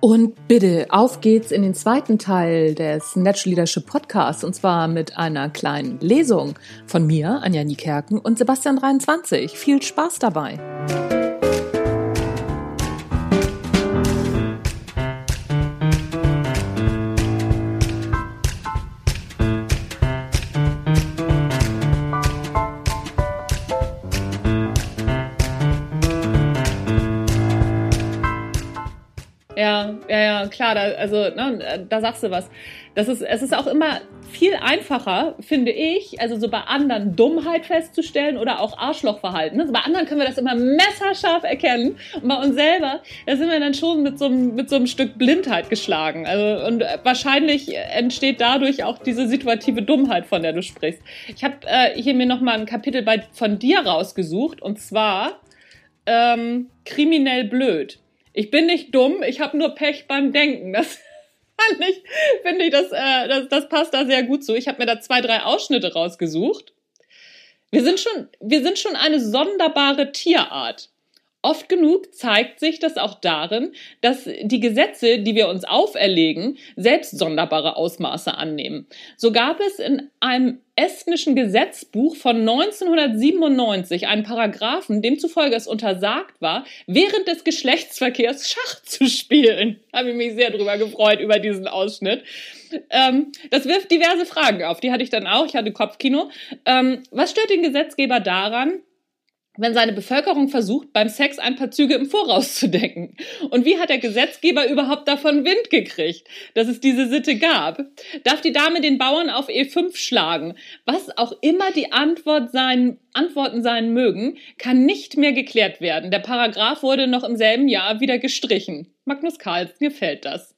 Und bitte, auf geht's in den zweiten Teil des Natural Leadership Podcasts und zwar mit einer kleinen Lesung von mir, Anja Niekerken und Sebastian 23. Viel Spaß dabei! Klar, da, also ne, da sagst du was. Das ist, es ist auch immer viel einfacher, finde ich, also so bei anderen Dummheit festzustellen oder auch Arschlochverhalten. Also bei anderen können wir das immer messerscharf erkennen und bei uns selber, da sind wir dann schon mit so einem, mit so einem Stück Blindheit geschlagen. Also und wahrscheinlich entsteht dadurch auch diese situative Dummheit, von der du sprichst. Ich habe äh, hier mir noch mal ein Kapitel bei, von dir rausgesucht und zwar ähm, kriminell blöd. Ich bin nicht dumm, ich habe nur Pech beim Denken. Das fand ich, finde ich, das, äh, das, das passt da sehr gut zu. Ich habe mir da zwei, drei Ausschnitte rausgesucht. Wir sind schon, wir sind schon eine sonderbare Tierart. Oft genug zeigt sich das auch darin, dass die Gesetze, die wir uns auferlegen, selbst sonderbare Ausmaße annehmen. So gab es in einem estnischen Gesetzbuch von 1997 einen Paragraphen, demzufolge es untersagt war, während des Geschlechtsverkehrs Schach zu spielen. Habe ich mich sehr drüber gefreut über diesen Ausschnitt. Ähm, das wirft diverse Fragen auf. Die hatte ich dann auch. Ich hatte Kopfkino. Ähm, was stört den Gesetzgeber daran, wenn seine Bevölkerung versucht, beim Sex ein paar Züge im Voraus zu denken? Und wie hat der Gesetzgeber überhaupt davon Wind gekriegt, dass es diese Sitte gab? Darf die Dame den Bauern auf E5 schlagen? Was auch immer die Antwort sein, Antworten sein mögen, kann nicht mehr geklärt werden. Der Paragraph wurde noch im selben Jahr wieder gestrichen. Magnus Carlsen gefällt das.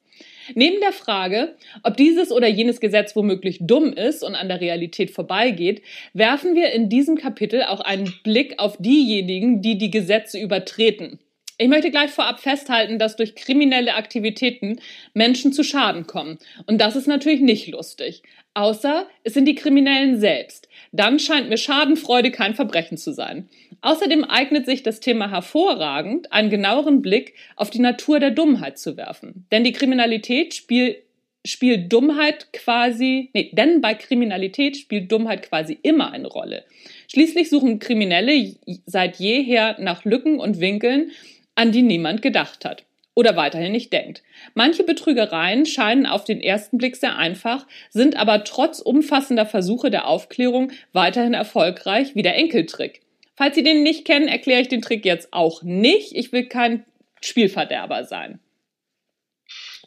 Neben der Frage, ob dieses oder jenes Gesetz womöglich dumm ist und an der Realität vorbeigeht, werfen wir in diesem Kapitel auch einen Blick auf diejenigen, die die Gesetze übertreten. Ich möchte gleich vorab festhalten, dass durch kriminelle Aktivitäten Menschen zu Schaden kommen. Und das ist natürlich nicht lustig. Außer es sind die Kriminellen selbst. Dann scheint mir Schadenfreude kein Verbrechen zu sein. Außerdem eignet sich das Thema hervorragend, einen genaueren Blick auf die Natur der Dummheit zu werfen. Denn die Kriminalität spielt spielt Dummheit quasi, nee, denn bei Kriminalität spielt Dummheit quasi immer eine Rolle. Schließlich suchen Kriminelle seit jeher nach Lücken und Winkeln, an die niemand gedacht hat oder weiterhin nicht denkt. Manche Betrügereien scheinen auf den ersten Blick sehr einfach, sind aber trotz umfassender Versuche der Aufklärung weiterhin erfolgreich, wie der Enkeltrick. Falls Sie den nicht kennen, erkläre ich den Trick jetzt auch nicht. Ich will kein Spielverderber sein.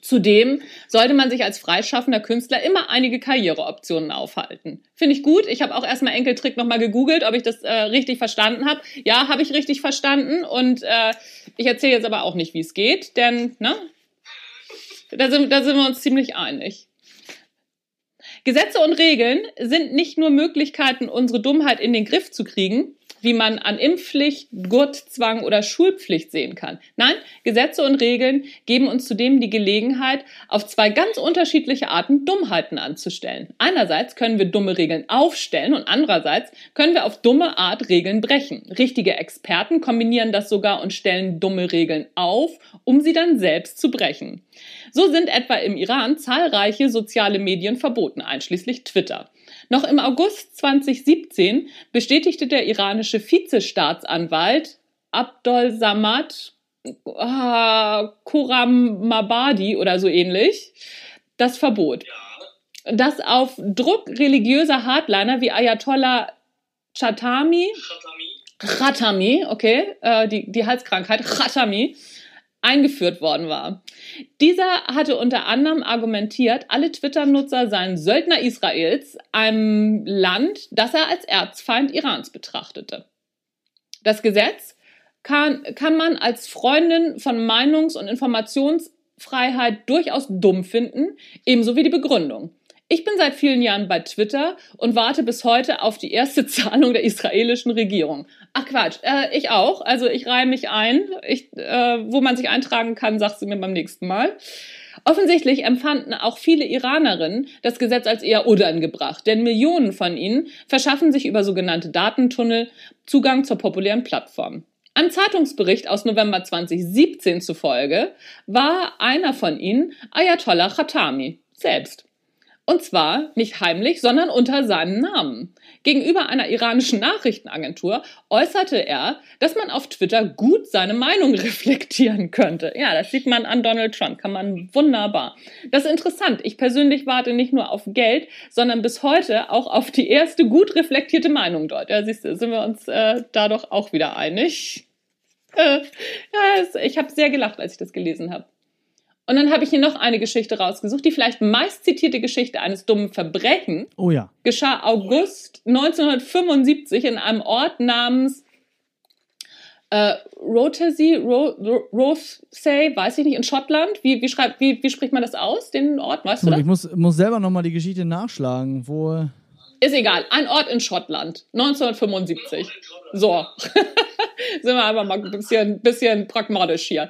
Zudem sollte man sich als freischaffender Künstler immer einige Karriereoptionen aufhalten. Finde ich gut. Ich habe auch erstmal Enkeltrick nochmal gegoogelt, ob ich das äh, richtig verstanden habe. Ja, habe ich richtig verstanden. Und äh, ich erzähle jetzt aber auch nicht, wie es geht, denn ne, da, sind, da sind wir uns ziemlich einig. Gesetze und Regeln sind nicht nur Möglichkeiten, unsere Dummheit in den Griff zu kriegen, wie man an Impfpflicht, Gurtzwang oder Schulpflicht sehen kann. Nein, Gesetze und Regeln geben uns zudem die Gelegenheit, auf zwei ganz unterschiedliche Arten Dummheiten anzustellen. Einerseits können wir dumme Regeln aufstellen und andererseits können wir auf dumme Art Regeln brechen. Richtige Experten kombinieren das sogar und stellen dumme Regeln auf, um sie dann selbst zu brechen. So sind etwa im Iran zahlreiche soziale Medien verboten, einschließlich Twitter. Noch im August 2017 bestätigte der iranische Vizestaatsanwalt Abdol Samad äh, Mabadi oder so ähnlich das Verbot. Das auf Druck religiöser Hardliner wie Ayatollah Chatami, Khatami, okay, äh, die, die Halskrankheit, Khatami, eingeführt worden war. Dieser hatte unter anderem argumentiert, alle Twitter-Nutzer seien Söldner Israels, einem Land, das er als Erzfeind Irans betrachtete. Das Gesetz kann, kann man als Freundin von Meinungs- und Informationsfreiheit durchaus dumm finden, ebenso wie die Begründung. Ich bin seit vielen Jahren bei Twitter und warte bis heute auf die erste Zahlung der israelischen Regierung. Ach Quatsch, äh, ich auch. Also ich reihe mich ein. Ich, äh, wo man sich eintragen kann, sagst du mir beim nächsten Mal. Offensichtlich empfanden auch viele Iranerinnen das Gesetz als eher unangebracht, denn Millionen von ihnen verschaffen sich über sogenannte Datentunnel Zugang zur populären Plattform. Einem Zeitungsbericht aus November 2017 zufolge war einer von ihnen Ayatollah Khatami selbst. Und zwar nicht heimlich, sondern unter seinem Namen. Gegenüber einer iranischen Nachrichtenagentur äußerte er, dass man auf Twitter gut seine Meinung reflektieren könnte. Ja, das sieht man an Donald Trump, kann man wunderbar. Das ist interessant. Ich persönlich warte nicht nur auf Geld, sondern bis heute auch auf die erste gut reflektierte Meinung dort. Ja, siehst du, sind wir uns äh, da doch auch wieder einig. Äh, ja, ich habe sehr gelacht, als ich das gelesen habe. Und dann habe ich hier noch eine Geschichte rausgesucht, die vielleicht meistzitierte Geschichte eines dummen Verbrechen. Oh ja. Geschah August 1975 in einem Ort namens äh, Rothesay, Ro, Rothesay, weiß ich nicht, in Schottland. Wie, wie, schreibt, wie, wie spricht man das aus, den Ort, weißt du das? Ich muss, muss selber nochmal die Geschichte nachschlagen, wo... Ist egal, ein Ort in Schottland, 1975. So, sind wir einfach mal ein bisschen, bisschen pragmatisch hier.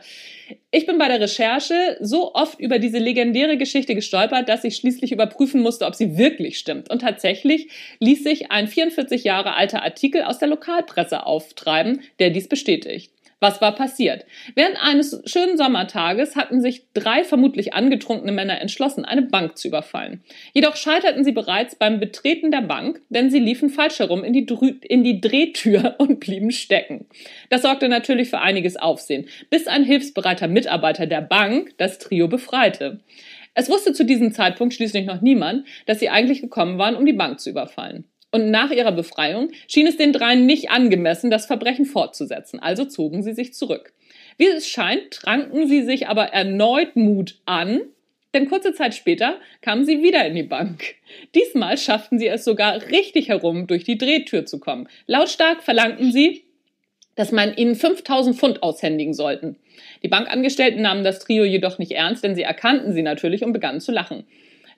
Ich bin bei der Recherche so oft über diese legendäre Geschichte gestolpert, dass ich schließlich überprüfen musste, ob sie wirklich stimmt. Und tatsächlich ließ sich ein 44 Jahre alter Artikel aus der Lokalpresse auftreiben, der dies bestätigt. Was war passiert? Während eines schönen Sommertages hatten sich drei vermutlich angetrunkene Männer entschlossen, eine Bank zu überfallen. Jedoch scheiterten sie bereits beim Betreten der Bank, denn sie liefen falsch herum in die, Drü in die Drehtür und blieben stecken. Das sorgte natürlich für einiges Aufsehen, bis ein hilfsbereiter Mitarbeiter der Bank das Trio befreite. Es wusste zu diesem Zeitpunkt schließlich noch niemand, dass sie eigentlich gekommen waren, um die Bank zu überfallen und nach ihrer Befreiung schien es den dreien nicht angemessen, das Verbrechen fortzusetzen, also zogen sie sich zurück. Wie es scheint, tranken sie sich aber erneut Mut an, denn kurze Zeit später kamen sie wieder in die Bank. Diesmal schafften sie es sogar richtig herum, durch die Drehtür zu kommen. Lautstark verlangten sie, dass man ihnen 5000 Pfund aushändigen sollten. Die Bankangestellten nahmen das Trio jedoch nicht ernst, denn sie erkannten sie natürlich und begannen zu lachen.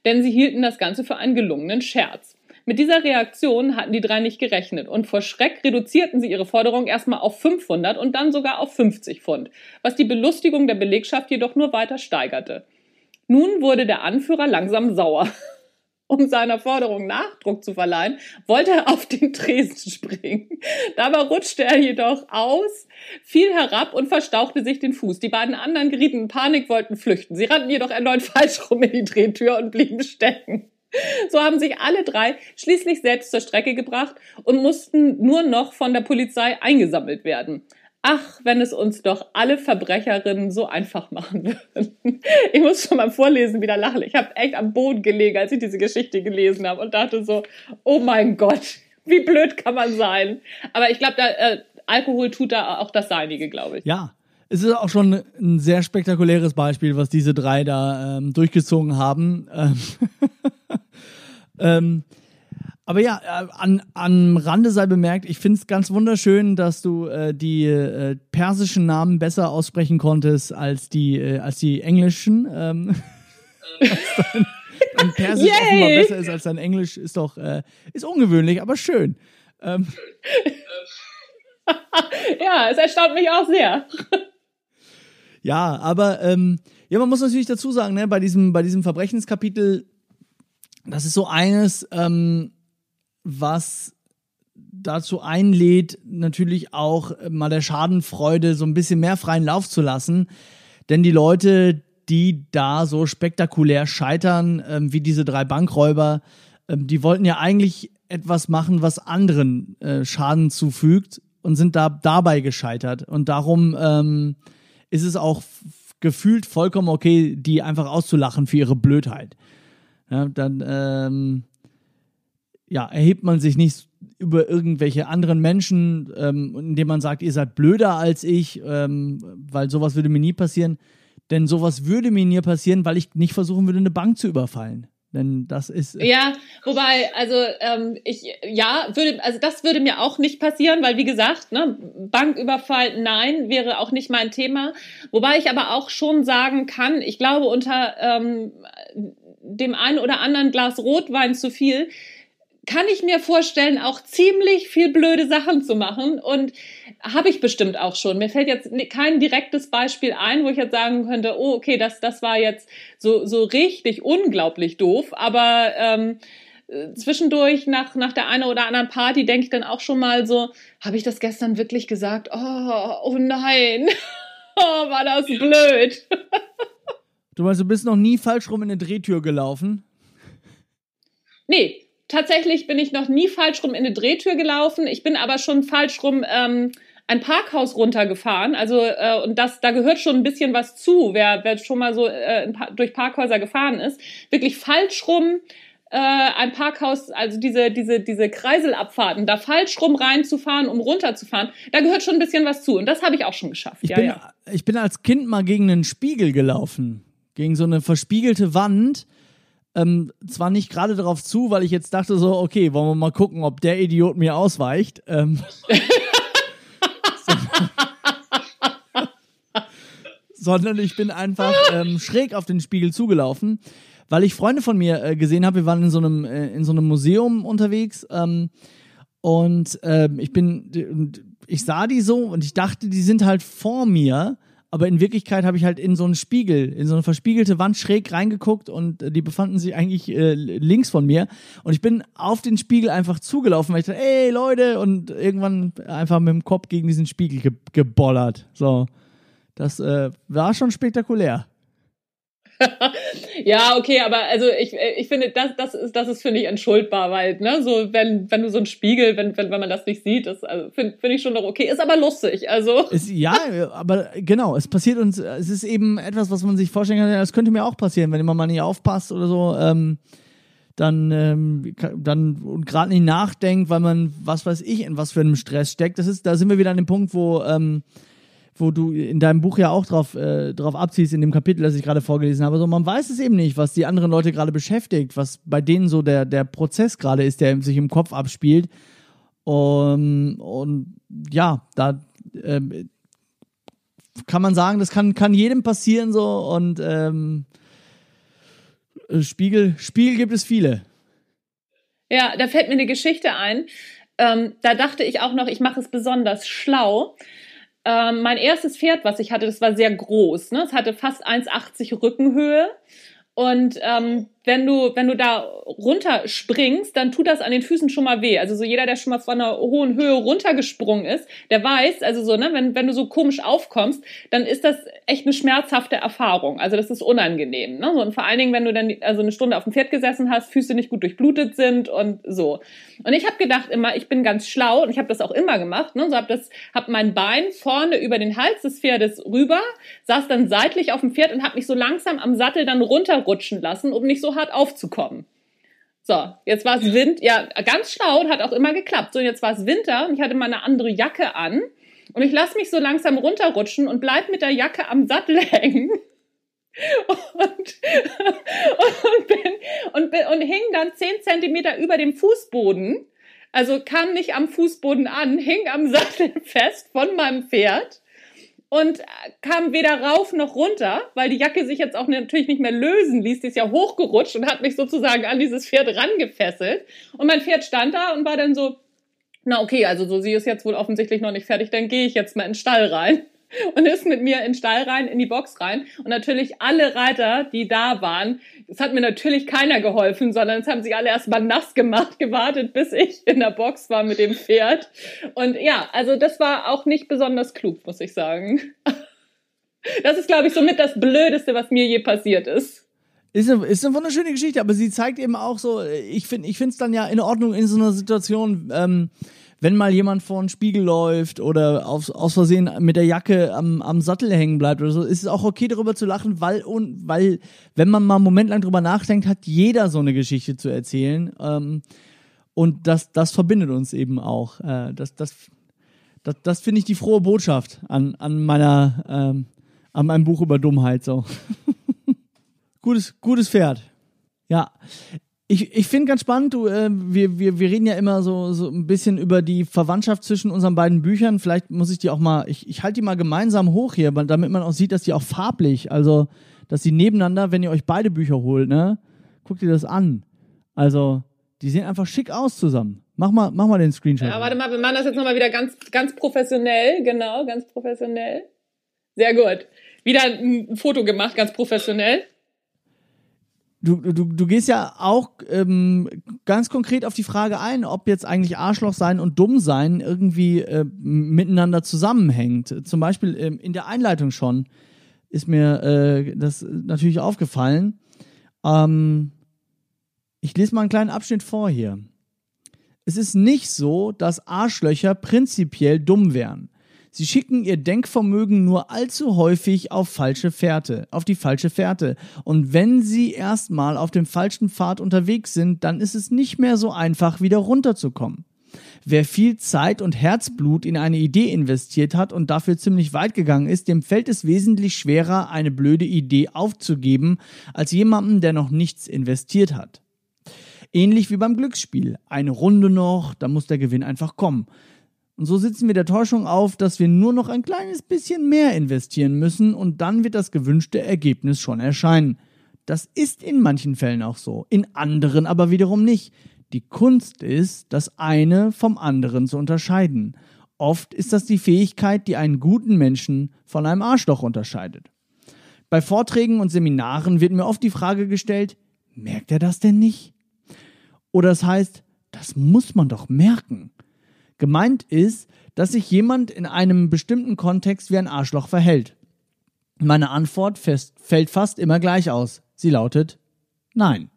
Denn sie hielten das Ganze für einen gelungenen Scherz. Mit dieser Reaktion hatten die drei nicht gerechnet und vor Schreck reduzierten sie ihre Forderung erstmal auf 500 und dann sogar auf 50 Pfund, was die Belustigung der Belegschaft jedoch nur weiter steigerte. Nun wurde der Anführer langsam sauer. Um seiner Forderung Nachdruck zu verleihen, wollte er auf den Tresen springen. Dabei rutschte er jedoch aus, fiel herab und verstauchte sich den Fuß. Die beiden anderen gerieten in Panik, wollten flüchten. Sie rannten jedoch erneut falsch rum in die Drehtür und blieben stecken. So haben sich alle drei schließlich selbst zur Strecke gebracht und mussten nur noch von der Polizei eingesammelt werden. Ach, wenn es uns doch alle Verbrecherinnen so einfach machen würden. Ich muss schon beim Vorlesen wieder lachen. Ich habe echt am Boden gelegen, als ich diese Geschichte gelesen habe und dachte so, oh mein Gott, wie blöd kann man sein. Aber ich glaube, äh, Alkohol tut da auch das Seinige, glaube ich. Ja, es ist auch schon ein sehr spektakuläres Beispiel, was diese drei da ähm, durchgezogen haben. Ähm, ähm, aber ja, äh, an, am Rande sei bemerkt, ich finde es ganz wunderschön, dass du äh, die äh, persischen Namen besser aussprechen konntest als die, äh, als die englischen. Ähm, dein, dein Persisch Yay! offenbar besser ist als dein Englisch, ist doch äh, ist ungewöhnlich, aber schön. Ähm, ja, es erstaunt mich auch sehr. Ja, aber ähm, ja, man muss natürlich dazu sagen, ne, bei diesem, bei diesem Verbrechenskapitel, das ist so eines, ähm, was dazu einlädt, natürlich auch mal der Schadenfreude so ein bisschen mehr freien Lauf zu lassen. Denn die Leute, die da so spektakulär scheitern, ähm, wie diese drei Bankräuber, ähm, die wollten ja eigentlich etwas machen, was anderen äh, Schaden zufügt und sind da dabei gescheitert. Und darum ähm, ist es auch gefühlt vollkommen okay, die einfach auszulachen für ihre Blödheit. Ja, dann ähm, ja, erhebt man sich nicht über irgendwelche anderen Menschen, ähm, indem man sagt, ihr seid blöder als ich, ähm, weil sowas würde mir nie passieren. Denn sowas würde mir nie passieren, weil ich nicht versuchen würde, eine Bank zu überfallen. Denn das ist. Äh, ja, wobei, also ähm, ich, ja, würde, also das würde mir auch nicht passieren, weil wie gesagt, ne, Banküberfall, nein, wäre auch nicht mein Thema. Wobei ich aber auch schon sagen kann, ich glaube, unter ähm, dem einen oder anderen Glas Rotwein zu viel, kann ich mir vorstellen, auch ziemlich viel blöde Sachen zu machen. Und habe ich bestimmt auch schon. Mir fällt jetzt kein direktes Beispiel ein, wo ich jetzt sagen könnte, oh, okay, das, das war jetzt so, so richtig unglaublich doof. Aber ähm, äh, zwischendurch nach, nach der einen oder anderen Party denke ich dann auch schon mal so, habe ich das gestern wirklich gesagt? Oh, oh nein. oh, war das blöd. du meinst, du bist noch nie falsch rum in eine Drehtür gelaufen? Nee, tatsächlich bin ich noch nie falsch rum in eine Drehtür gelaufen. Ich bin aber schon falsch rum ähm, ein Parkhaus runtergefahren. Also äh, und das, da gehört schon ein bisschen was zu, wer, wer schon mal so äh, durch Parkhäuser gefahren ist. Wirklich falsch rum äh, ein Parkhaus, also diese, diese, diese Kreiselabfahrten, da falsch rum reinzufahren, um runterzufahren, da gehört schon ein bisschen was zu. Und das habe ich auch schon geschafft. Ich, ja, bin, ja. ich bin als Kind mal gegen einen Spiegel gelaufen. Gegen so eine verspiegelte Wand. Ähm, zwar nicht gerade darauf zu, weil ich jetzt dachte so, okay, wollen wir mal gucken, ob der Idiot mir ausweicht. Ähm, sondern ich bin einfach ähm, schräg auf den Spiegel zugelaufen, weil ich Freunde von mir äh, gesehen habe. Wir waren in so einem äh, in so einem Museum unterwegs ähm, und äh, ich bin ich sah die so und ich dachte, die sind halt vor mir. Aber in Wirklichkeit habe ich halt in so einen Spiegel, in so eine verspiegelte Wand schräg reingeguckt und äh, die befanden sich eigentlich äh, links von mir. Und ich bin auf den Spiegel einfach zugelaufen, weil ich dachte, ey Leute, und irgendwann einfach mit dem Kopf gegen diesen Spiegel ge gebollert. So. Das äh, war schon spektakulär. ja, okay, aber also ich, ich finde, das, das ist, das ist, finde ich, entschuldbar, weil, ne, so, wenn, wenn du so einen Spiegel, wenn, wenn, wenn man das nicht sieht, das also, finde find ich schon noch okay. Ist aber lustig, also. Ist, ja, aber genau, es passiert uns, es ist eben etwas, was man sich vorstellen kann, das könnte mir auch passieren, wenn man mal nicht aufpasst oder so, ähm, dann, ähm, dann und gerade nicht nachdenkt, weil man, was weiß ich, in was für einem Stress steckt. Das ist, da sind wir wieder an dem Punkt, wo, ähm, wo du in deinem Buch ja auch drauf, äh, drauf abziehst, in dem Kapitel, das ich gerade vorgelesen habe. So, man weiß es eben nicht, was die anderen Leute gerade beschäftigt, was bei denen so der, der Prozess gerade ist, der sich im Kopf abspielt. Um, und ja, da ähm, kann man sagen, das kann, kann jedem passieren so und ähm, Spiegel, Spiegel gibt es viele. Ja, da fällt mir eine Geschichte ein. Ähm, da dachte ich auch noch, ich mache es besonders schlau. Ähm, mein erstes Pferd, was ich hatte, das war sehr groß. Ne? Es hatte fast 1,80 Rückenhöhe. Und ähm, wenn du, wenn du da runterspringst, dann tut das an den Füßen schon mal weh. Also so jeder, der schon mal von einer hohen Höhe runtergesprungen ist, der weiß, also so, ne, wenn, wenn du so komisch aufkommst, dann ist das echt eine schmerzhafte Erfahrung. Also das ist unangenehm. Ne? So, und vor allen Dingen, wenn du dann also eine Stunde auf dem Pferd gesessen hast, Füße nicht gut durchblutet sind und so. Und ich habe gedacht immer, ich bin ganz schlau und ich habe das auch immer gemacht. Ne? So habe das, habe mein Bein vorne über den Hals des Pferdes rüber, saß dann seitlich auf dem Pferd und habe mich so langsam am Sattel dann runterrutschen lassen, um nicht so hart aufzukommen. So, jetzt war es Wind, ja, ganz schlau und hat auch immer geklappt. So, jetzt war es Winter und ich hatte mal eine andere Jacke an und ich lasse mich so langsam runterrutschen und bleib mit der Jacke am Sattel hängen. Und, und, bin, und, und hing dann zehn Zentimeter über dem Fußboden. Also kam nicht am Fußboden an, hing am Sattel fest von meinem Pferd und kam weder rauf noch runter, weil die Jacke sich jetzt auch natürlich nicht mehr lösen ließ. Die ist ja hochgerutscht und hat mich sozusagen an dieses Pferd rangefesselt. Und mein Pferd stand da und war dann so, na okay, also so sie ist jetzt wohl offensichtlich noch nicht fertig, dann gehe ich jetzt mal in den Stall rein und ist mit mir in den Stall rein, in die Box rein. Und natürlich alle Reiter, die da waren, es hat mir natürlich keiner geholfen, sondern es haben sich alle erstmal nass gemacht, gewartet, bis ich in der Box war mit dem Pferd. Und ja, also das war auch nicht besonders klug, muss ich sagen. Das ist, glaube ich, somit das Blödeste, was mir je passiert ist. Ist eine, ist eine wunderschöne Geschichte, aber sie zeigt eben auch so, ich finde ich es dann ja in Ordnung in so einer Situation, ähm, wenn mal jemand vor einen Spiegel läuft oder aus, aus Versehen mit der Jacke am, am Sattel hängen bleibt oder so, ist es auch okay, darüber zu lachen, weil, und, weil, wenn man mal einen Moment lang drüber nachdenkt, hat jeder so eine Geschichte zu erzählen. Ähm, und das, das verbindet uns eben auch. Äh, das, das, das, das finde ich die frohe Botschaft an, an meiner, ähm, an meinem Buch über Dummheit, so. gutes, gutes Pferd. Ja, ich, ich finde ganz spannend, du, äh, wir, wir, wir reden ja immer so, so ein bisschen über die Verwandtschaft zwischen unseren beiden Büchern. Vielleicht muss ich die auch mal, ich, ich halte die mal gemeinsam hoch hier, damit man auch sieht, dass die auch farblich, also dass die nebeneinander, wenn ihr euch beide Bücher holt, ne, guckt ihr das an. Also, die sehen einfach schick aus zusammen. Mach mal, mach mal den Screenshot. Ja, warte mal, wir machen das jetzt nochmal wieder ganz, ganz professionell, genau, ganz professionell. Sehr gut. Wieder ein Foto gemacht, ganz professionell. Du, du, du gehst ja auch ähm, ganz konkret auf die Frage ein, ob jetzt eigentlich Arschloch sein und dumm sein irgendwie äh, miteinander zusammenhängt. Zum Beispiel ähm, in der Einleitung schon ist mir äh, das natürlich aufgefallen. Ähm, ich lese mal einen kleinen Abschnitt vor hier. Es ist nicht so, dass Arschlöcher prinzipiell dumm wären. Sie schicken ihr Denkvermögen nur allzu häufig auf falsche Fährte, auf die falsche Fährte. Und wenn sie erstmal auf dem falschen Pfad unterwegs sind, dann ist es nicht mehr so einfach, wieder runterzukommen. Wer viel Zeit und Herzblut in eine Idee investiert hat und dafür ziemlich weit gegangen ist, dem fällt es wesentlich schwerer, eine blöde Idee aufzugeben, als jemandem, der noch nichts investiert hat. Ähnlich wie beim Glücksspiel. Eine Runde noch, da muss der Gewinn einfach kommen. Und so sitzen wir der Täuschung auf, dass wir nur noch ein kleines bisschen mehr investieren müssen und dann wird das gewünschte Ergebnis schon erscheinen. Das ist in manchen Fällen auch so, in anderen aber wiederum nicht. Die Kunst ist, das eine vom anderen zu unterscheiden. Oft ist das die Fähigkeit, die einen guten Menschen von einem Arschloch unterscheidet. Bei Vorträgen und Seminaren wird mir oft die Frage gestellt, merkt er das denn nicht? Oder es heißt, das muss man doch merken. Gemeint ist, dass sich jemand in einem bestimmten Kontext wie ein Arschloch verhält. Meine Antwort fällt fast immer gleich aus. Sie lautet Nein.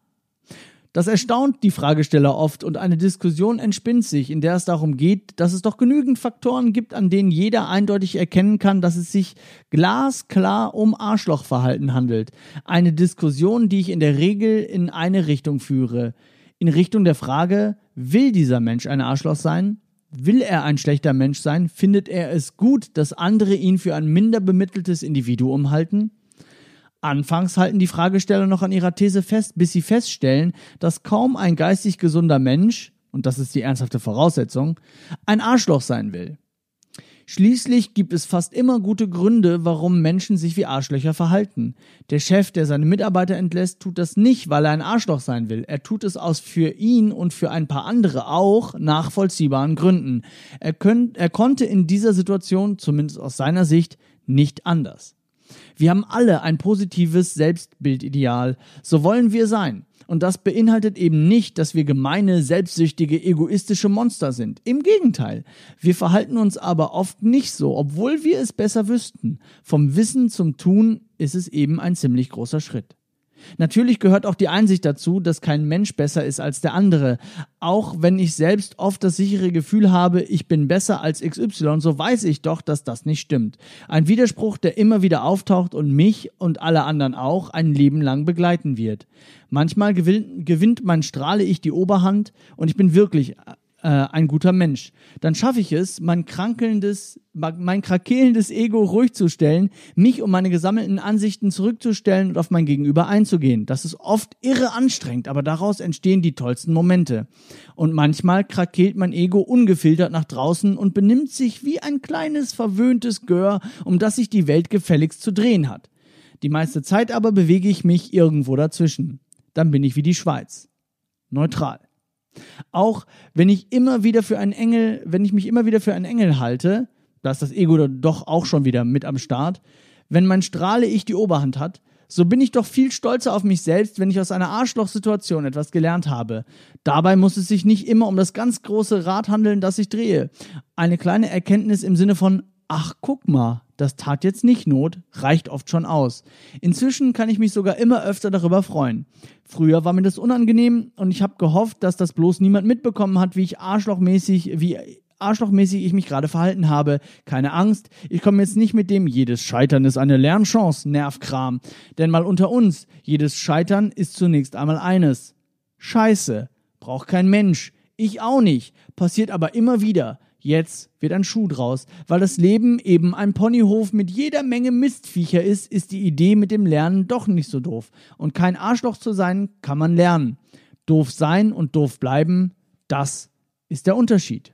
Das erstaunt die Fragesteller oft und eine Diskussion entspinnt sich, in der es darum geht, dass es doch genügend Faktoren gibt, an denen jeder eindeutig erkennen kann, dass es sich glasklar um Arschlochverhalten handelt. Eine Diskussion, die ich in der Regel in eine Richtung führe. In Richtung der Frage, will dieser Mensch ein Arschloch sein Will er ein schlechter Mensch sein? Findet er es gut, dass andere ihn für ein minder bemitteltes Individuum halten? Anfangs halten die Fragesteller noch an ihrer These fest, bis sie feststellen, dass kaum ein geistig gesunder Mensch, und das ist die ernsthafte Voraussetzung, ein Arschloch sein will. Schließlich gibt es fast immer gute Gründe, warum Menschen sich wie Arschlöcher verhalten. Der Chef, der seine Mitarbeiter entlässt, tut das nicht, weil er ein Arschloch sein will. Er tut es aus für ihn und für ein paar andere auch nachvollziehbaren Gründen. Er, könnt, er konnte in dieser Situation, zumindest aus seiner Sicht, nicht anders. Wir haben alle ein positives Selbstbildideal. So wollen wir sein. Und das beinhaltet eben nicht, dass wir gemeine, selbstsüchtige, egoistische Monster sind. Im Gegenteil. Wir verhalten uns aber oft nicht so, obwohl wir es besser wüssten. Vom Wissen zum Tun ist es eben ein ziemlich großer Schritt. Natürlich gehört auch die Einsicht dazu, dass kein Mensch besser ist als der andere. Auch wenn ich selbst oft das sichere Gefühl habe, ich bin besser als XY, so weiß ich doch, dass das nicht stimmt. Ein Widerspruch, der immer wieder auftaucht und mich und alle anderen auch ein Leben lang begleiten wird. Manchmal gewinnt mein Strahle ich die Oberhand und ich bin wirklich äh, ein guter Mensch. Dann schaffe ich es, mein krankelndes, mein krakelendes Ego ruhig zu stellen, mich um meine gesammelten Ansichten zurückzustellen und auf mein Gegenüber einzugehen. Das ist oft irre anstrengend, aber daraus entstehen die tollsten Momente. Und manchmal krakelt mein Ego ungefiltert nach draußen und benimmt sich wie ein kleines verwöhntes Gör, um das sich die Welt gefälligst zu drehen hat. Die meiste Zeit aber bewege ich mich irgendwo dazwischen. Dann bin ich wie die Schweiz. Neutral. Auch wenn ich immer wieder für einen Engel, wenn ich mich immer wieder für einen Engel halte, da ist das Ego doch auch schon wieder mit am Start, wenn mein Strahle ich die Oberhand hat, so bin ich doch viel stolzer auf mich selbst, wenn ich aus einer Arschlochsituation etwas gelernt habe. Dabei muss es sich nicht immer um das ganz große Rad handeln, das ich drehe. Eine kleine Erkenntnis im Sinne von, ach guck mal, das tat jetzt nicht Not, reicht oft schon aus. Inzwischen kann ich mich sogar immer öfter darüber freuen. Früher war mir das unangenehm und ich habe gehofft, dass das bloß niemand mitbekommen hat, wie ich arschlochmäßig, wie arschlochmäßig ich mich gerade verhalten habe. Keine Angst, ich komme jetzt nicht mit dem jedes Scheitern ist eine Lernchance Nervkram. Denn mal unter uns, jedes Scheitern ist zunächst einmal eines. Scheiße, braucht kein Mensch, ich auch nicht, passiert aber immer wieder. Jetzt wird ein Schuh draus. Weil das Leben eben ein Ponyhof mit jeder Menge Mistviecher ist, ist die Idee mit dem Lernen doch nicht so doof. Und kein Arschloch zu sein, kann man lernen. Doof sein und doof bleiben, das ist der Unterschied.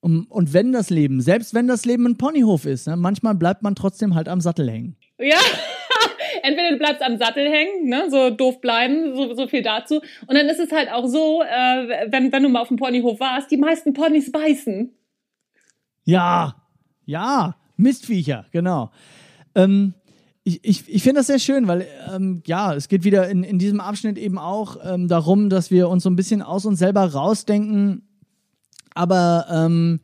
Und, und wenn das Leben, selbst wenn das Leben ein Ponyhof ist, ne, manchmal bleibt man trotzdem halt am Sattel hängen. Ja, entweder du bleibst am Sattel hängen, ne, so doof bleiben, so, so viel dazu. Und dann ist es halt auch so, äh, wenn, wenn du mal auf dem Ponyhof warst, die meisten Ponys beißen. Ja, ja, Mistviecher, genau. Ähm, ich, ich, ich finde das sehr schön, weil ähm, ja, es geht wieder in, in diesem Abschnitt eben auch ähm, darum, dass wir uns so ein bisschen aus uns selber rausdenken, aber ähm,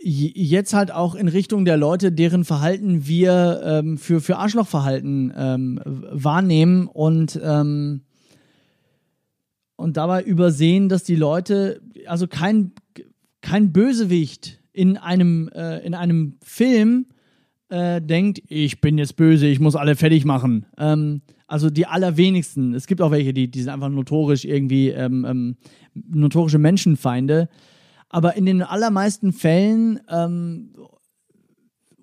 jetzt halt auch in Richtung der Leute, deren Verhalten wir ähm, für, für Arschlochverhalten ähm, wahrnehmen und, ähm, und dabei übersehen, dass die Leute, also kein, kein Bösewicht in einem, äh, in einem Film äh, denkt, ich bin jetzt böse, ich muss alle fertig machen. Ähm, also die allerwenigsten. Es gibt auch welche, die, die sind einfach notorisch irgendwie ähm, ähm, notorische Menschenfeinde. Aber in den allermeisten Fällen ähm,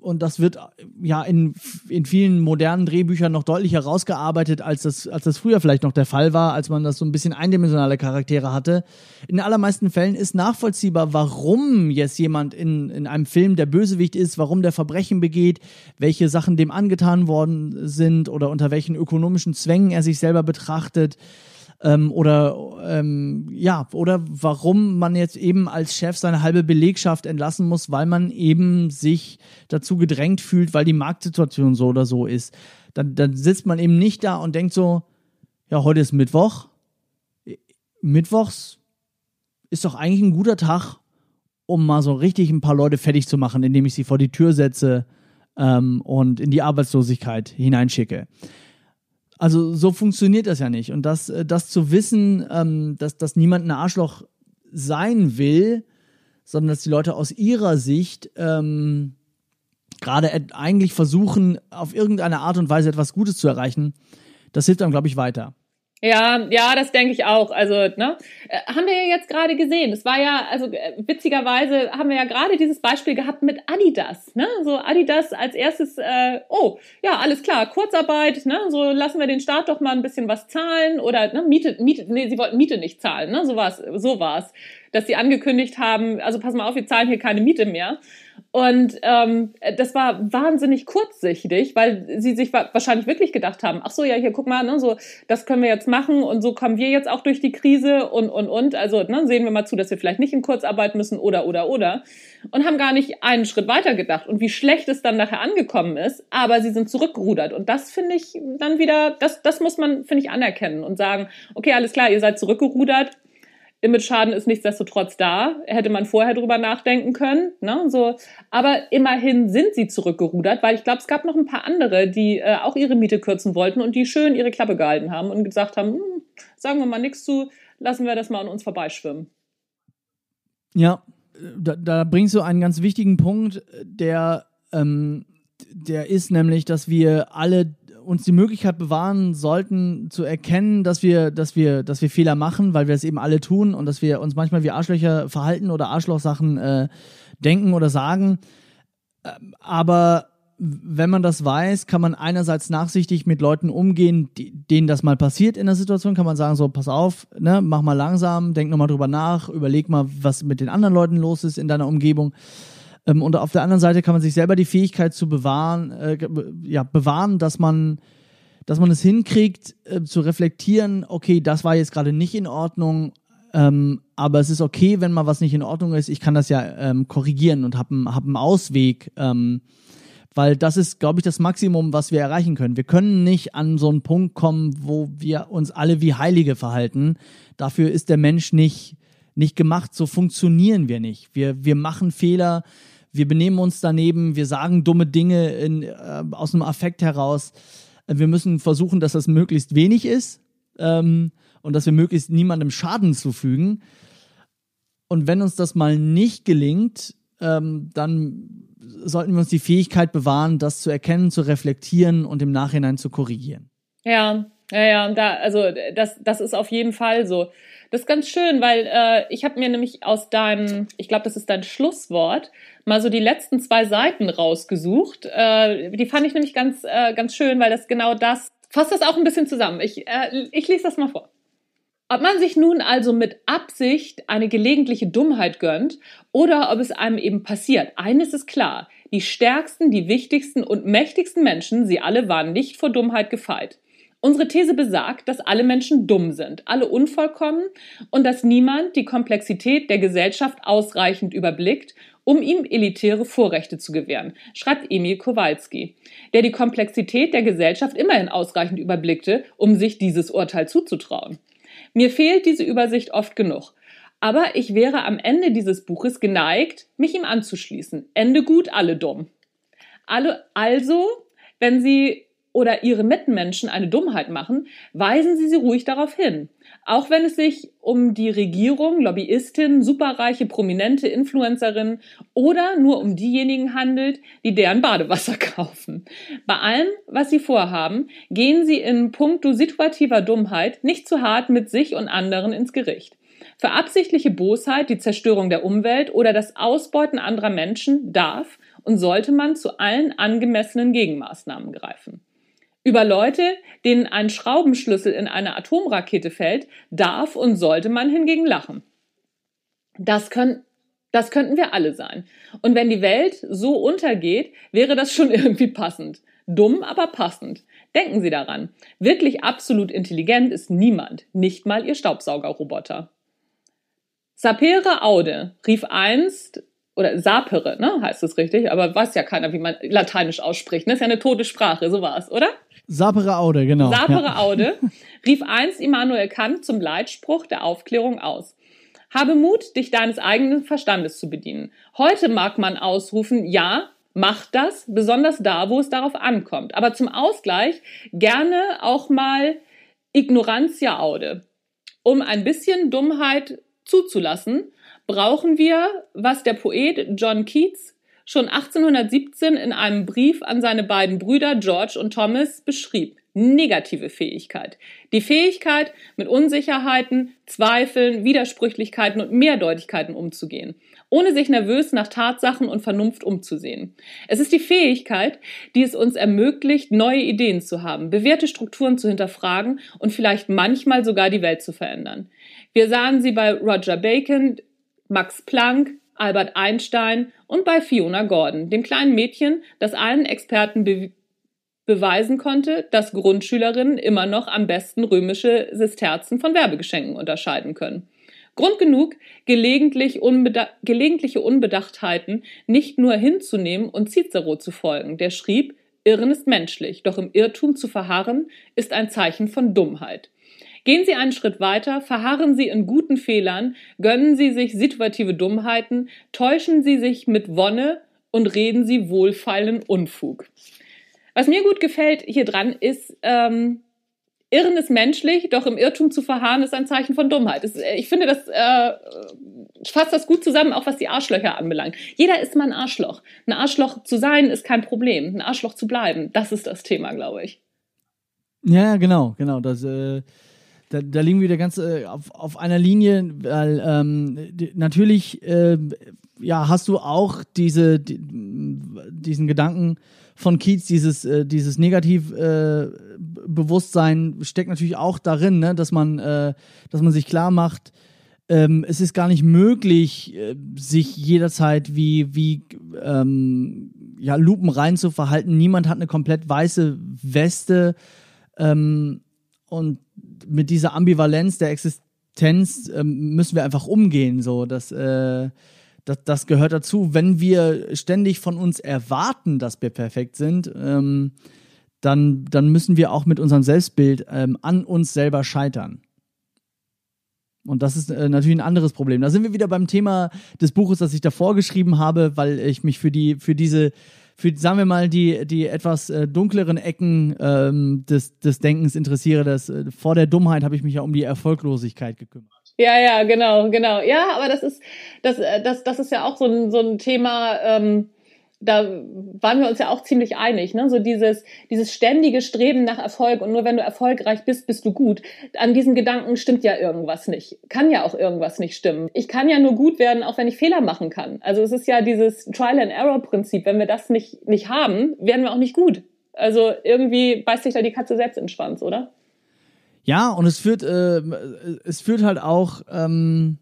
und das wird ja in, in vielen modernen Drehbüchern noch deutlich herausgearbeitet, als das, als das früher vielleicht noch der Fall war, als man das so ein bisschen eindimensionale Charaktere hatte. In allermeisten Fällen ist nachvollziehbar, warum jetzt jemand in, in einem Film der Bösewicht ist, warum der Verbrechen begeht, welche Sachen dem angetan worden sind oder unter welchen ökonomischen Zwängen er sich selber betrachtet ähm, oder ähm, ja, oder warum man jetzt eben als Chef seine halbe Belegschaft entlassen muss, weil man eben sich dazu gedrängt fühlt, weil die Marktsituation so oder so ist. Dann, dann sitzt man eben nicht da und denkt so, ja, heute ist Mittwoch. Mittwochs ist doch eigentlich ein guter Tag, um mal so richtig ein paar Leute fertig zu machen, indem ich sie vor die Tür setze ähm, und in die Arbeitslosigkeit hineinschicke. Also so funktioniert das ja nicht. Und das, äh, das zu wissen, ähm, dass, dass niemand ein Arschloch sein will, sondern dass die Leute aus ihrer Sicht ähm, gerade eigentlich versuchen, auf irgendeine Art und Weise etwas Gutes zu erreichen, das hilft dann, glaube ich, weiter. Ja, ja, das denke ich auch. Also, ne, äh, haben wir ja jetzt gerade gesehen. Es war ja, also äh, witzigerweise haben wir ja gerade dieses Beispiel gehabt mit Adidas. Ne, so Adidas als erstes. Äh, oh, ja, alles klar, Kurzarbeit. Ne, so lassen wir den Staat doch mal ein bisschen was zahlen oder ne, Miete, Miete. Nee, sie wollten Miete nicht zahlen. Ne, so war's, so war's, dass sie angekündigt haben. Also pass mal auf, wir zahlen hier keine Miete mehr. Und ähm, das war wahnsinnig kurzsichtig, weil sie sich wahrscheinlich wirklich gedacht haben, ach so, ja, hier guck mal, ne, so das können wir jetzt machen und so kommen wir jetzt auch durch die Krise und und und. Also ne, sehen wir mal zu, dass wir vielleicht nicht in Kurzarbeit müssen oder oder oder. Und haben gar nicht einen Schritt weiter gedacht und wie schlecht es dann nachher angekommen ist, aber sie sind zurückgerudert. Und das finde ich dann wieder, das, das muss man, finde ich, anerkennen und sagen, okay, alles klar, ihr seid zurückgerudert, Image-Schaden ist nichtsdestotrotz da. Hätte man vorher drüber nachdenken können. Ne? So. Aber immerhin sind sie zurückgerudert, weil ich glaube, es gab noch ein paar andere, die äh, auch ihre Miete kürzen wollten und die schön ihre Klappe gehalten haben und gesagt haben, hm, sagen wir mal nichts zu, lassen wir das mal an uns vorbeischwimmen. Ja, da, da bringst du einen ganz wichtigen Punkt, der, ähm, der ist nämlich, dass wir alle uns die Möglichkeit bewahren sollten, zu erkennen, dass wir, dass wir, dass wir Fehler machen, weil wir es eben alle tun und dass wir uns manchmal wie Arschlöcher verhalten oder Arschlochsachen äh, denken oder sagen. Ähm, aber wenn man das weiß, kann man einerseits nachsichtig mit Leuten umgehen, die, denen das mal passiert in der Situation, kann man sagen, so, pass auf, ne, mach mal langsam, denk nochmal drüber nach, überleg mal, was mit den anderen Leuten los ist in deiner Umgebung. Ähm, und auf der anderen Seite kann man sich selber die Fähigkeit zu bewahren, äh, ja, bewahren, dass man, dass man es hinkriegt, äh, zu reflektieren, okay, das war jetzt gerade nicht in Ordnung, ähm, aber es ist okay, wenn mal was nicht in Ordnung ist. Ich kann das ja ähm, korrigieren und habe einen Ausweg. Ähm, weil das ist, glaube ich, das Maximum, was wir erreichen können. Wir können nicht an so einen Punkt kommen, wo wir uns alle wie Heilige verhalten. Dafür ist der Mensch nicht, nicht gemacht. So funktionieren wir nicht. Wir, wir machen Fehler wir benehmen uns daneben, wir sagen dumme Dinge in, äh, aus einem Affekt heraus. Wir müssen versuchen, dass das möglichst wenig ist ähm, und dass wir möglichst niemandem Schaden zufügen. Und wenn uns das mal nicht gelingt, ähm, dann sollten wir uns die Fähigkeit bewahren, das zu erkennen, zu reflektieren und im Nachhinein zu korrigieren. Ja, ja, ja, da, also das, das ist auf jeden Fall so. Das ist ganz schön, weil äh, ich habe mir nämlich aus deinem, ich glaube, das ist dein Schlusswort, mal so die letzten zwei Seiten rausgesucht. Äh, die fand ich nämlich ganz, äh, ganz schön, weil das genau das fasst das auch ein bisschen zusammen. Ich, äh, ich lese das mal vor. Ob man sich nun also mit Absicht eine gelegentliche Dummheit gönnt oder ob es einem eben passiert, eines ist klar, die stärksten, die wichtigsten und mächtigsten Menschen, sie alle waren nicht vor Dummheit gefeit. Unsere These besagt, dass alle Menschen dumm sind, alle unvollkommen und dass niemand die Komplexität der Gesellschaft ausreichend überblickt, um ihm elitäre Vorrechte zu gewähren, schreibt Emil Kowalski, der die Komplexität der Gesellschaft immerhin ausreichend überblickte, um sich dieses Urteil zuzutrauen. Mir fehlt diese Übersicht oft genug. Aber ich wäre am Ende dieses Buches geneigt, mich ihm anzuschließen. Ende gut, alle dumm. Alle, also, wenn Sie oder ihre Mitmenschen eine Dummheit machen, weisen Sie sie ruhig darauf hin. Auch wenn es sich um die Regierung, Lobbyistinnen, superreiche, prominente Influencerinnen oder nur um diejenigen handelt, die deren Badewasser kaufen. Bei allem, was Sie vorhaben, gehen Sie in puncto situativer Dummheit nicht zu hart mit sich und anderen ins Gericht. Für absichtliche Bosheit, die Zerstörung der Umwelt oder das Ausbeuten anderer Menschen darf und sollte man zu allen angemessenen Gegenmaßnahmen greifen. Über Leute, denen ein Schraubenschlüssel in eine Atomrakete fällt, darf und sollte man hingegen lachen. Das, können, das könnten wir alle sein. Und wenn die Welt so untergeht, wäre das schon irgendwie passend. Dumm, aber passend. Denken Sie daran. Wirklich absolut intelligent ist niemand, nicht mal Ihr Staubsaugerroboter. Sapere Aude rief einst oder Sapere, ne, heißt es richtig, aber weiß ja keiner, wie man Lateinisch ausspricht. Ne? ist ja eine tote Sprache, so war es, oder? Sapere Aude, genau. Sapere ja. Aude rief einst Immanuel Kant zum Leitspruch der Aufklärung aus. Habe Mut, dich deines eigenen Verstandes zu bedienen. Heute mag man ausrufen, ja, mach das, besonders da, wo es darauf ankommt. Aber zum Ausgleich gerne auch mal Ignorantia Aude, um ein bisschen Dummheit zuzulassen, brauchen wir, was der Poet John Keats schon 1817 in einem Brief an seine beiden Brüder George und Thomas beschrieb. Negative Fähigkeit. Die Fähigkeit, mit Unsicherheiten, Zweifeln, Widersprüchlichkeiten und Mehrdeutigkeiten umzugehen, ohne sich nervös nach Tatsachen und Vernunft umzusehen. Es ist die Fähigkeit, die es uns ermöglicht, neue Ideen zu haben, bewährte Strukturen zu hinterfragen und vielleicht manchmal sogar die Welt zu verändern. Wir sahen sie bei Roger Bacon, Max Planck, Albert Einstein und bei Fiona Gordon, dem kleinen Mädchen, das allen Experten be beweisen konnte, dass Grundschülerinnen immer noch am besten römische Sesterzen von Werbegeschenken unterscheiden können. Grund genug, gelegentlich unbeda gelegentliche Unbedachtheiten nicht nur hinzunehmen und Cicero zu folgen, der schrieb, Irren ist menschlich, doch im Irrtum zu verharren ist ein Zeichen von Dummheit. Gehen Sie einen Schritt weiter, verharren Sie in guten Fehlern, gönnen Sie sich situative Dummheiten, täuschen Sie sich mit Wonne und reden Sie wohlfeilen Unfug. Was mir gut gefällt hier dran ist, ähm, Irren ist menschlich, doch im Irrtum zu verharren ist ein Zeichen von Dummheit. Das, äh, ich finde, das äh, fasst das gut zusammen, auch was die Arschlöcher anbelangt. Jeder ist mal ein Arschloch. Ein Arschloch zu sein ist kein Problem. Ein Arschloch zu bleiben, das ist das Thema, glaube ich. Ja, genau, genau. Das, äh, da, da liegen wir wieder ganz äh, auf, auf einer Linie, weil ähm, natürlich äh, ja, hast du auch diese, die, diesen Gedanken von Kiez, dieses, äh, dieses Negativbewusstsein äh, steckt natürlich auch darin, ne, dass man, äh, dass man sich klar macht, ähm, es ist gar nicht möglich, äh, sich jederzeit wie, wie ähm, ja, lupenrein zu verhalten. Niemand hat eine komplett weiße Weste. Ähm, und mit dieser Ambivalenz der Existenz ähm, müssen wir einfach umgehen. So, dass, äh, das, das gehört dazu. Wenn wir ständig von uns erwarten, dass wir perfekt sind, ähm, dann, dann müssen wir auch mit unserem Selbstbild ähm, an uns selber scheitern. Und das ist äh, natürlich ein anderes Problem. Da sind wir wieder beim Thema des Buches, das ich davor geschrieben habe, weil ich mich für die, für diese für, sagen wir mal, die, die etwas äh, dunkleren Ecken ähm, des, des Denkens interessiere. Das, äh, vor der Dummheit habe ich mich ja um die Erfolglosigkeit gekümmert. Ja, ja, genau, genau. Ja, aber das ist, das, äh, das, das ist ja auch so ein, so ein Thema, ähm, da waren wir uns ja auch ziemlich einig, ne? So dieses, dieses ständige Streben nach Erfolg und nur wenn du erfolgreich bist, bist du gut. An diesen Gedanken stimmt ja irgendwas nicht. Kann ja auch irgendwas nicht stimmen. Ich kann ja nur gut werden, auch wenn ich Fehler machen kann. Also es ist ja dieses Trial and Error Prinzip. Wenn wir das nicht, nicht haben, werden wir auch nicht gut. Also irgendwie beißt sich da die Katze selbst in den Schwanz, oder? Ja, und es führt, äh, es führt halt auch, ähm,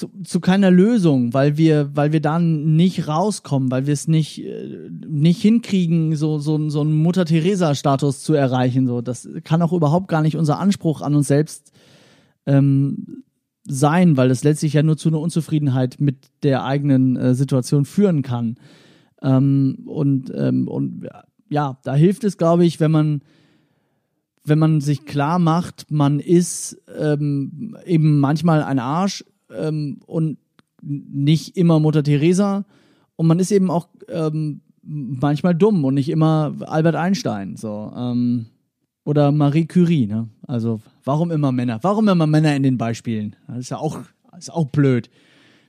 zu, zu keiner Lösung, weil wir, weil wir da nicht rauskommen, weil wir es nicht, äh, nicht hinkriegen, so, so, so einen Mutter Teresa-Status zu erreichen. So, das kann auch überhaupt gar nicht unser Anspruch an uns selbst ähm, sein, weil das letztlich ja nur zu einer Unzufriedenheit mit der eigenen äh, Situation führen kann. Ähm, und, ähm, und ja, da hilft es, glaube ich, wenn man wenn man sich klar macht, man ist ähm, eben manchmal ein Arsch ähm, und nicht immer Mutter Teresa. Und man ist eben auch ähm, manchmal dumm und nicht immer Albert Einstein so ähm, oder Marie Curie ne? Also warum immer Männer warum immer Männer in den Beispielen? Das ist ja auch ist auch blöd.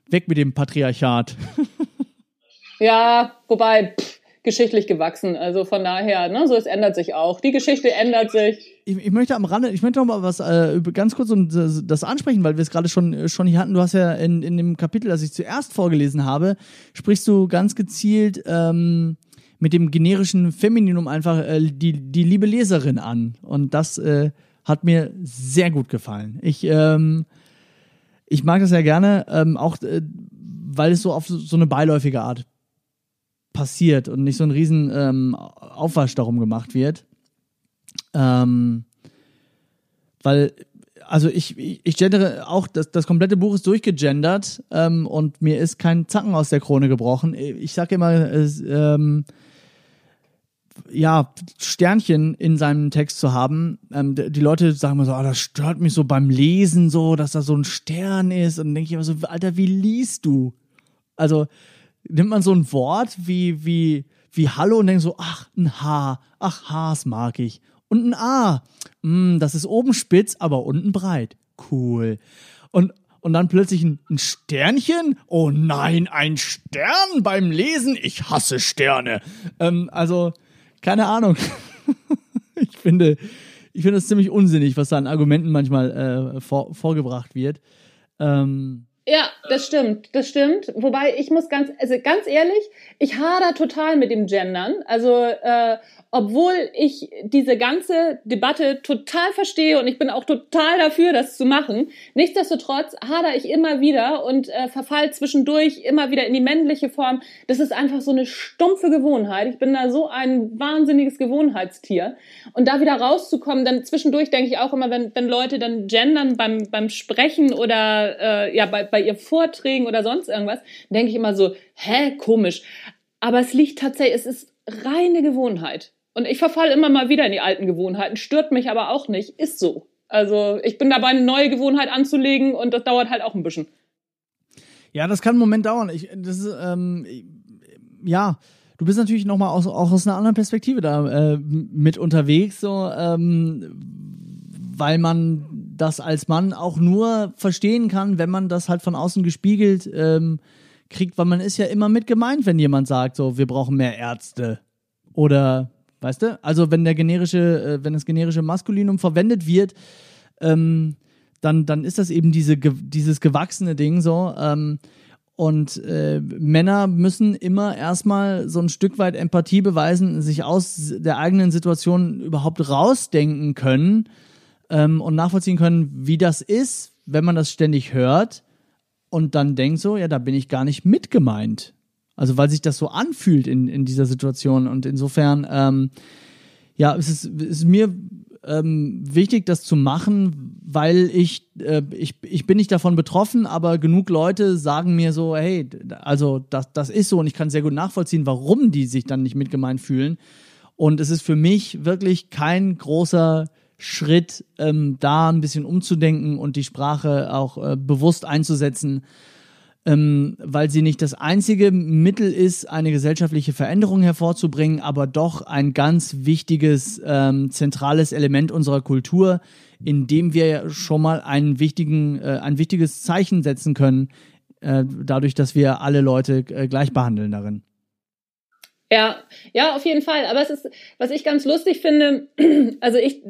Weg mit dem Patriarchat. Ja wobei pff, geschichtlich gewachsen. Also von daher, ne, so es ändert sich auch. Die Geschichte ändert sich. Ich, ich möchte am Rande, ich möchte noch mal was äh, ganz kurz um das, das ansprechen, weil wir es gerade schon schon hier hatten. Du hast ja in, in dem Kapitel, das ich zuerst vorgelesen habe, sprichst du ganz gezielt ähm, mit dem generischen Femininum einfach äh, die die liebe Leserin an und das äh, hat mir sehr gut gefallen. Ich ähm, ich mag das ja gerne, ähm, auch äh, weil es so auf so eine beiläufige Art passiert und nicht so ein riesen ähm, Aufwasch darum gemacht wird. Ähm, weil, also ich, ich, gendere auch, das, das komplette Buch ist durchgegendert ähm, und mir ist kein Zacken aus der Krone gebrochen. Ich sage immer, es, ähm, ja, Sternchen in seinem Text zu haben. Ähm, die Leute sagen immer so, oh, das stört mich so beim Lesen so, dass da so ein Stern ist. Und dann denke ich immer so, Alter, wie liest du? Also, nimmt man so ein Wort wie, wie, wie Hallo und denkt so, ach, ein H, ach, Hs mag ich. Und ein A, mm, das ist oben spitz, aber unten breit. Cool. Und, und dann plötzlich ein, ein Sternchen? Oh nein, ein Stern beim Lesen? Ich hasse Sterne. Ähm, also, keine Ahnung. ich finde, ich finde es ziemlich unsinnig, was da an Argumenten manchmal äh, vor, vorgebracht wird. Ähm, ja, das stimmt, das stimmt. Wobei ich muss ganz, also ganz ehrlich, ich hader total mit dem Gendern. Also äh, obwohl ich diese ganze Debatte total verstehe und ich bin auch total dafür, das zu machen. Nichtsdestotrotz hader ich immer wieder und äh, verfall zwischendurch immer wieder in die männliche Form. Das ist einfach so eine stumpfe Gewohnheit. Ich bin da so ein wahnsinniges Gewohnheitstier. Und da wieder rauszukommen, dann zwischendurch denke ich auch immer, wenn, wenn Leute dann gendern beim, beim Sprechen oder äh, ja bei, bei ihren Vorträgen oder sonst irgendwas, denke ich immer so, hä, komisch. Aber es liegt tatsächlich, es ist reine Gewohnheit. Und ich verfalle immer mal wieder in die alten Gewohnheiten, stört mich aber auch nicht, ist so. Also ich bin dabei, eine neue Gewohnheit anzulegen und das dauert halt auch ein bisschen. Ja, das kann einen Moment dauern. Ich, das ist, ähm, ja, du bist natürlich nochmal aus, auch aus einer anderen Perspektive da äh, mit unterwegs, so, ähm, weil man das als Mann auch nur verstehen kann, wenn man das halt von außen gespiegelt ähm, kriegt, weil man ist ja immer mit gemeint, wenn jemand sagt, so, wir brauchen mehr Ärzte oder Weißt du? Also wenn der generische, äh, wenn das generische Maskulinum verwendet wird, ähm, dann, dann ist das eben diese, dieses gewachsene Ding so. Ähm, und äh, Männer müssen immer erstmal so ein Stück weit Empathie beweisen, sich aus der eigenen Situation überhaupt rausdenken können ähm, und nachvollziehen können, wie das ist, wenn man das ständig hört und dann denkt so, ja, da bin ich gar nicht mitgemeint. Also weil sich das so anfühlt in, in dieser Situation. Und insofern, ähm, ja, es ist, es ist mir ähm, wichtig, das zu machen, weil ich, äh, ich, ich bin nicht davon betroffen, aber genug Leute sagen mir so, hey, also das, das ist so und ich kann sehr gut nachvollziehen, warum die sich dann nicht mitgemeint fühlen. Und es ist für mich wirklich kein großer Schritt, ähm, da ein bisschen umzudenken und die Sprache auch äh, bewusst einzusetzen ähm, weil sie nicht das einzige Mittel ist, eine gesellschaftliche Veränderung hervorzubringen, aber doch ein ganz wichtiges, ähm, zentrales Element unserer Kultur, in dem wir schon mal einen wichtigen, äh, ein wichtiges Zeichen setzen können, äh, dadurch, dass wir alle Leute äh, gleich behandeln darin. Ja, ja, auf jeden Fall. Aber es ist, was ich ganz lustig finde, also ich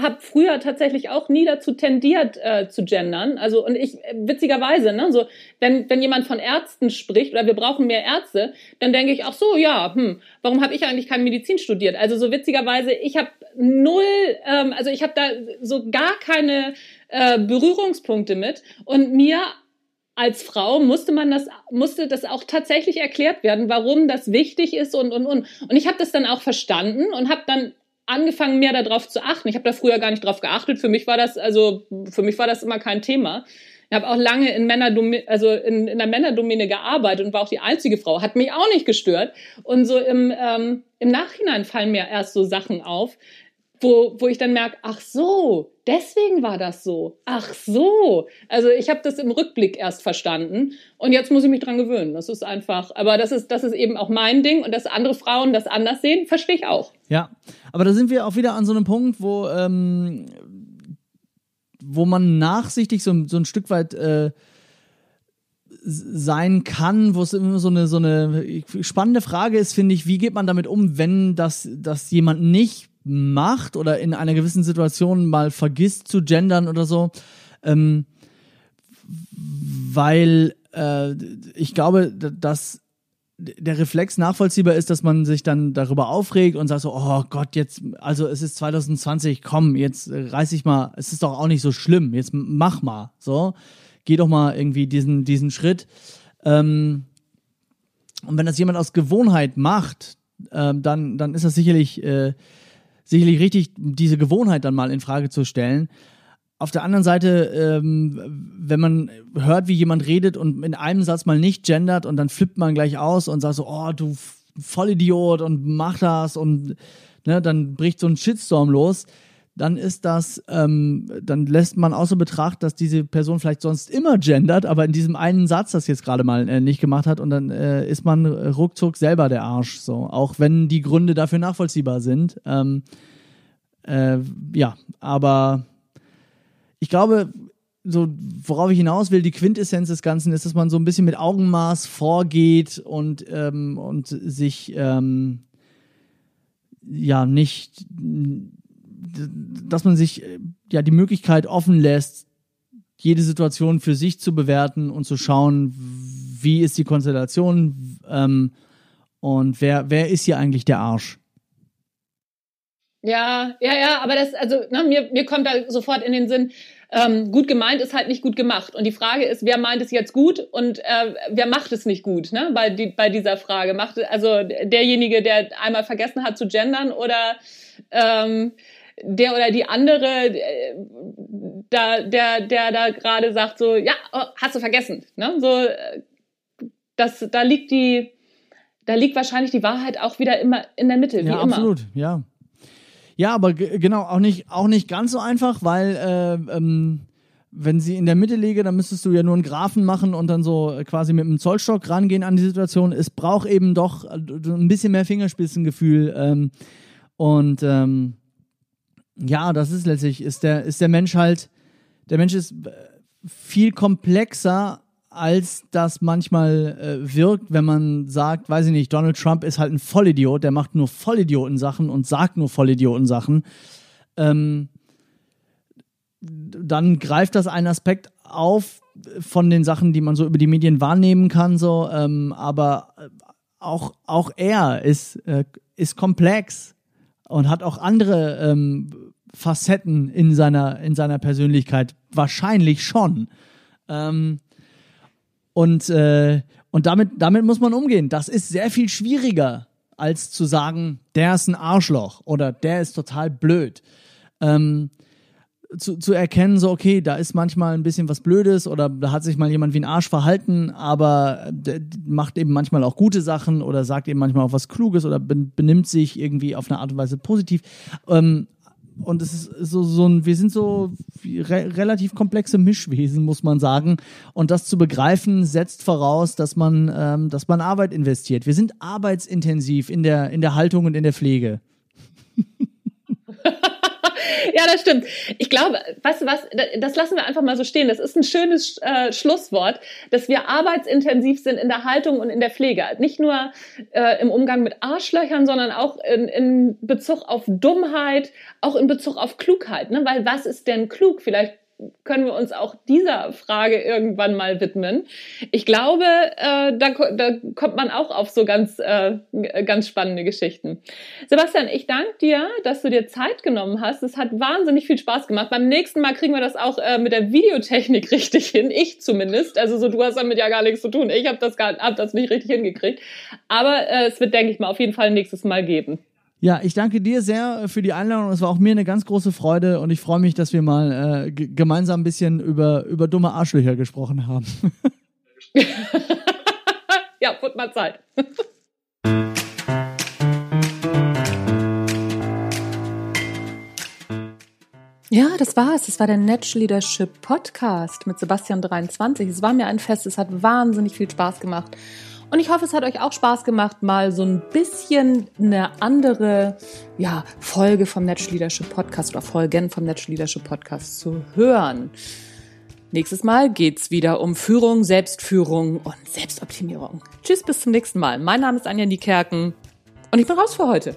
habe früher tatsächlich auch nie dazu tendiert äh, zu gendern. Also und ich witzigerweise, ne, so wenn wenn jemand von Ärzten spricht oder wir brauchen mehr Ärzte, dann denke ich auch so, ja, hm, warum habe ich eigentlich keine Medizin studiert? Also so witzigerweise, ich habe null, ähm, also ich habe da so gar keine äh, Berührungspunkte mit und mir als Frau musste man das, musste das auch tatsächlich erklärt werden, warum das wichtig ist und, und, und. Und ich habe das dann auch verstanden und habe dann angefangen, mehr darauf zu achten. Ich habe da früher gar nicht drauf geachtet. Für mich war das, also, für mich war das immer kein Thema. Ich habe auch lange in Männerdomäne, also in, in der Männerdomäne gearbeitet und war auch die einzige Frau. Hat mich auch nicht gestört. Und so im, ähm, im Nachhinein fallen mir erst so Sachen auf, wo, wo ich dann merke, ach so, deswegen war das so. Ach so. Also ich habe das im Rückblick erst verstanden und jetzt muss ich mich dran gewöhnen. Das ist einfach, aber das ist, das ist eben auch mein Ding und dass andere Frauen das anders sehen, verstehe ich auch. Ja, aber da sind wir auch wieder an so einem Punkt, wo, ähm, wo man nachsichtig so, so ein Stück weit äh, sein kann, wo es immer so eine, so eine spannende Frage ist, finde ich, wie geht man damit um, wenn das, das jemand nicht macht oder in einer gewissen Situation mal vergisst zu gendern oder so. Ähm, weil äh, ich glaube, dass der Reflex nachvollziehbar ist, dass man sich dann darüber aufregt und sagt so, oh Gott, jetzt, also es ist 2020, komm, jetzt reiß ich mal, es ist doch auch nicht so schlimm, jetzt mach mal, so, geh doch mal irgendwie diesen, diesen Schritt. Ähm, und wenn das jemand aus Gewohnheit macht, ähm, dann, dann ist das sicherlich äh, sicherlich richtig, diese Gewohnheit dann mal in Frage zu stellen. Auf der anderen Seite, ähm, wenn man hört, wie jemand redet und in einem Satz mal nicht gendert und dann flippt man gleich aus und sagt so, oh, du Vollidiot und mach das und ne, dann bricht so ein Shitstorm los dann ist das, ähm, dann lässt man außer Betracht, dass diese Person vielleicht sonst immer gendert, aber in diesem einen Satz das jetzt gerade mal äh, nicht gemacht hat und dann äh, ist man ruckzuck selber der Arsch, so. Auch wenn die Gründe dafür nachvollziehbar sind. Ähm, äh, ja, aber ich glaube, so, worauf ich hinaus will, die Quintessenz des Ganzen ist, dass man so ein bisschen mit Augenmaß vorgeht und, ähm, und sich ähm, ja nicht dass man sich äh, ja die Möglichkeit offen lässt, jede Situation für sich zu bewerten und zu schauen, wie ist die Konstellation ähm, und wer, wer ist hier eigentlich der Arsch? Ja, ja, ja, aber das, also ne, mir, mir kommt da sofort in den Sinn, ähm, gut gemeint ist halt nicht gut gemacht. Und die Frage ist, wer meint es jetzt gut und äh, wer macht es nicht gut, ne? Bei, die, bei dieser Frage. Macht also derjenige, der einmal vergessen hat zu gendern oder ähm, der oder die andere, äh, da, der, der da gerade sagt so, ja, oh, hast du vergessen, ne? So, äh, das, da liegt die, da liegt wahrscheinlich die Wahrheit auch wieder immer in der Mitte, wie ja, immer. Absolut, ja. Ja, aber genau, auch nicht, auch nicht ganz so einfach, weil äh, ähm, wenn sie in der Mitte liege, dann müsstest du ja nur einen Graphen machen und dann so quasi mit einem Zollstock rangehen an die Situation. Es braucht eben doch ein bisschen mehr Fingerspitzengefühl. Ähm, und ähm, ja, das ist letztlich, ist der, ist der Mensch halt, der Mensch ist äh, viel komplexer, als das manchmal äh, wirkt, wenn man sagt, weiß ich nicht, Donald Trump ist halt ein Vollidiot, der macht nur Vollidioten-Sachen und sagt nur Vollidioten-Sachen. Ähm, dann greift das einen Aspekt auf von den Sachen, die man so über die Medien wahrnehmen kann, so, ähm, aber äh, auch, auch er ist, äh, ist komplex und hat auch andere ähm, Facetten in seiner, in seiner Persönlichkeit. Wahrscheinlich schon. Ähm, und äh, und damit, damit muss man umgehen. Das ist sehr viel schwieriger, als zu sagen, der ist ein Arschloch oder der ist total blöd. Ähm, zu, zu erkennen, so, okay, da ist manchmal ein bisschen was Blödes oder da hat sich mal jemand wie ein Arsch verhalten, aber macht eben manchmal auch gute Sachen oder sagt eben manchmal auch was Kluges oder benimmt sich irgendwie auf eine Art und Weise positiv. Ähm, und es ist so, so ein, wir sind so re relativ komplexe Mischwesen, muss man sagen. Und das zu begreifen, setzt voraus, dass man, ähm, dass man Arbeit investiert. Wir sind arbeitsintensiv in der, in der Haltung und in der Pflege. ja, das stimmt. Ich glaube, weißt du was, das lassen wir einfach mal so stehen. Das ist ein schönes äh, Schlusswort, dass wir arbeitsintensiv sind in der Haltung und in der Pflege. Nicht nur äh, im Umgang mit Arschlöchern, sondern auch in, in Bezug auf Dummheit, auch in Bezug auf Klugheit. Ne? Weil was ist denn klug? Vielleicht können wir uns auch dieser Frage irgendwann mal widmen. Ich glaube, äh, da, da kommt man auch auf so ganz, äh, ganz spannende Geschichten. Sebastian, ich danke dir, dass du dir Zeit genommen hast. Es hat wahnsinnig viel Spaß gemacht. Beim nächsten Mal kriegen wir das auch äh, mit der Videotechnik richtig hin. Ich zumindest. Also so, du hast damit ja gar nichts zu tun. Ich habe das, gar, hab das nicht richtig hingekriegt. Aber äh, es wird, denke ich mal, auf jeden Fall nächstes Mal geben. Ja, ich danke dir sehr für die Einladung. Es war auch mir eine ganz große Freude und ich freue mich, dass wir mal äh, gemeinsam ein bisschen über, über dumme Arschlöcher gesprochen haben. ja, wird mal Zeit. Ja, das war's. Das war der Natural Leadership Podcast mit Sebastian 23. Es war mir ein Fest. Es hat wahnsinnig viel Spaß gemacht. Und ich hoffe, es hat euch auch Spaß gemacht, mal so ein bisschen eine andere ja, Folge vom Natural Leadership Podcast oder Folgen vom Natural Leadership Podcast zu hören. Nächstes Mal geht's wieder um Führung, Selbstführung und Selbstoptimierung. Tschüss, bis zum nächsten Mal. Mein Name ist Anja Niekerken und ich bin raus für heute.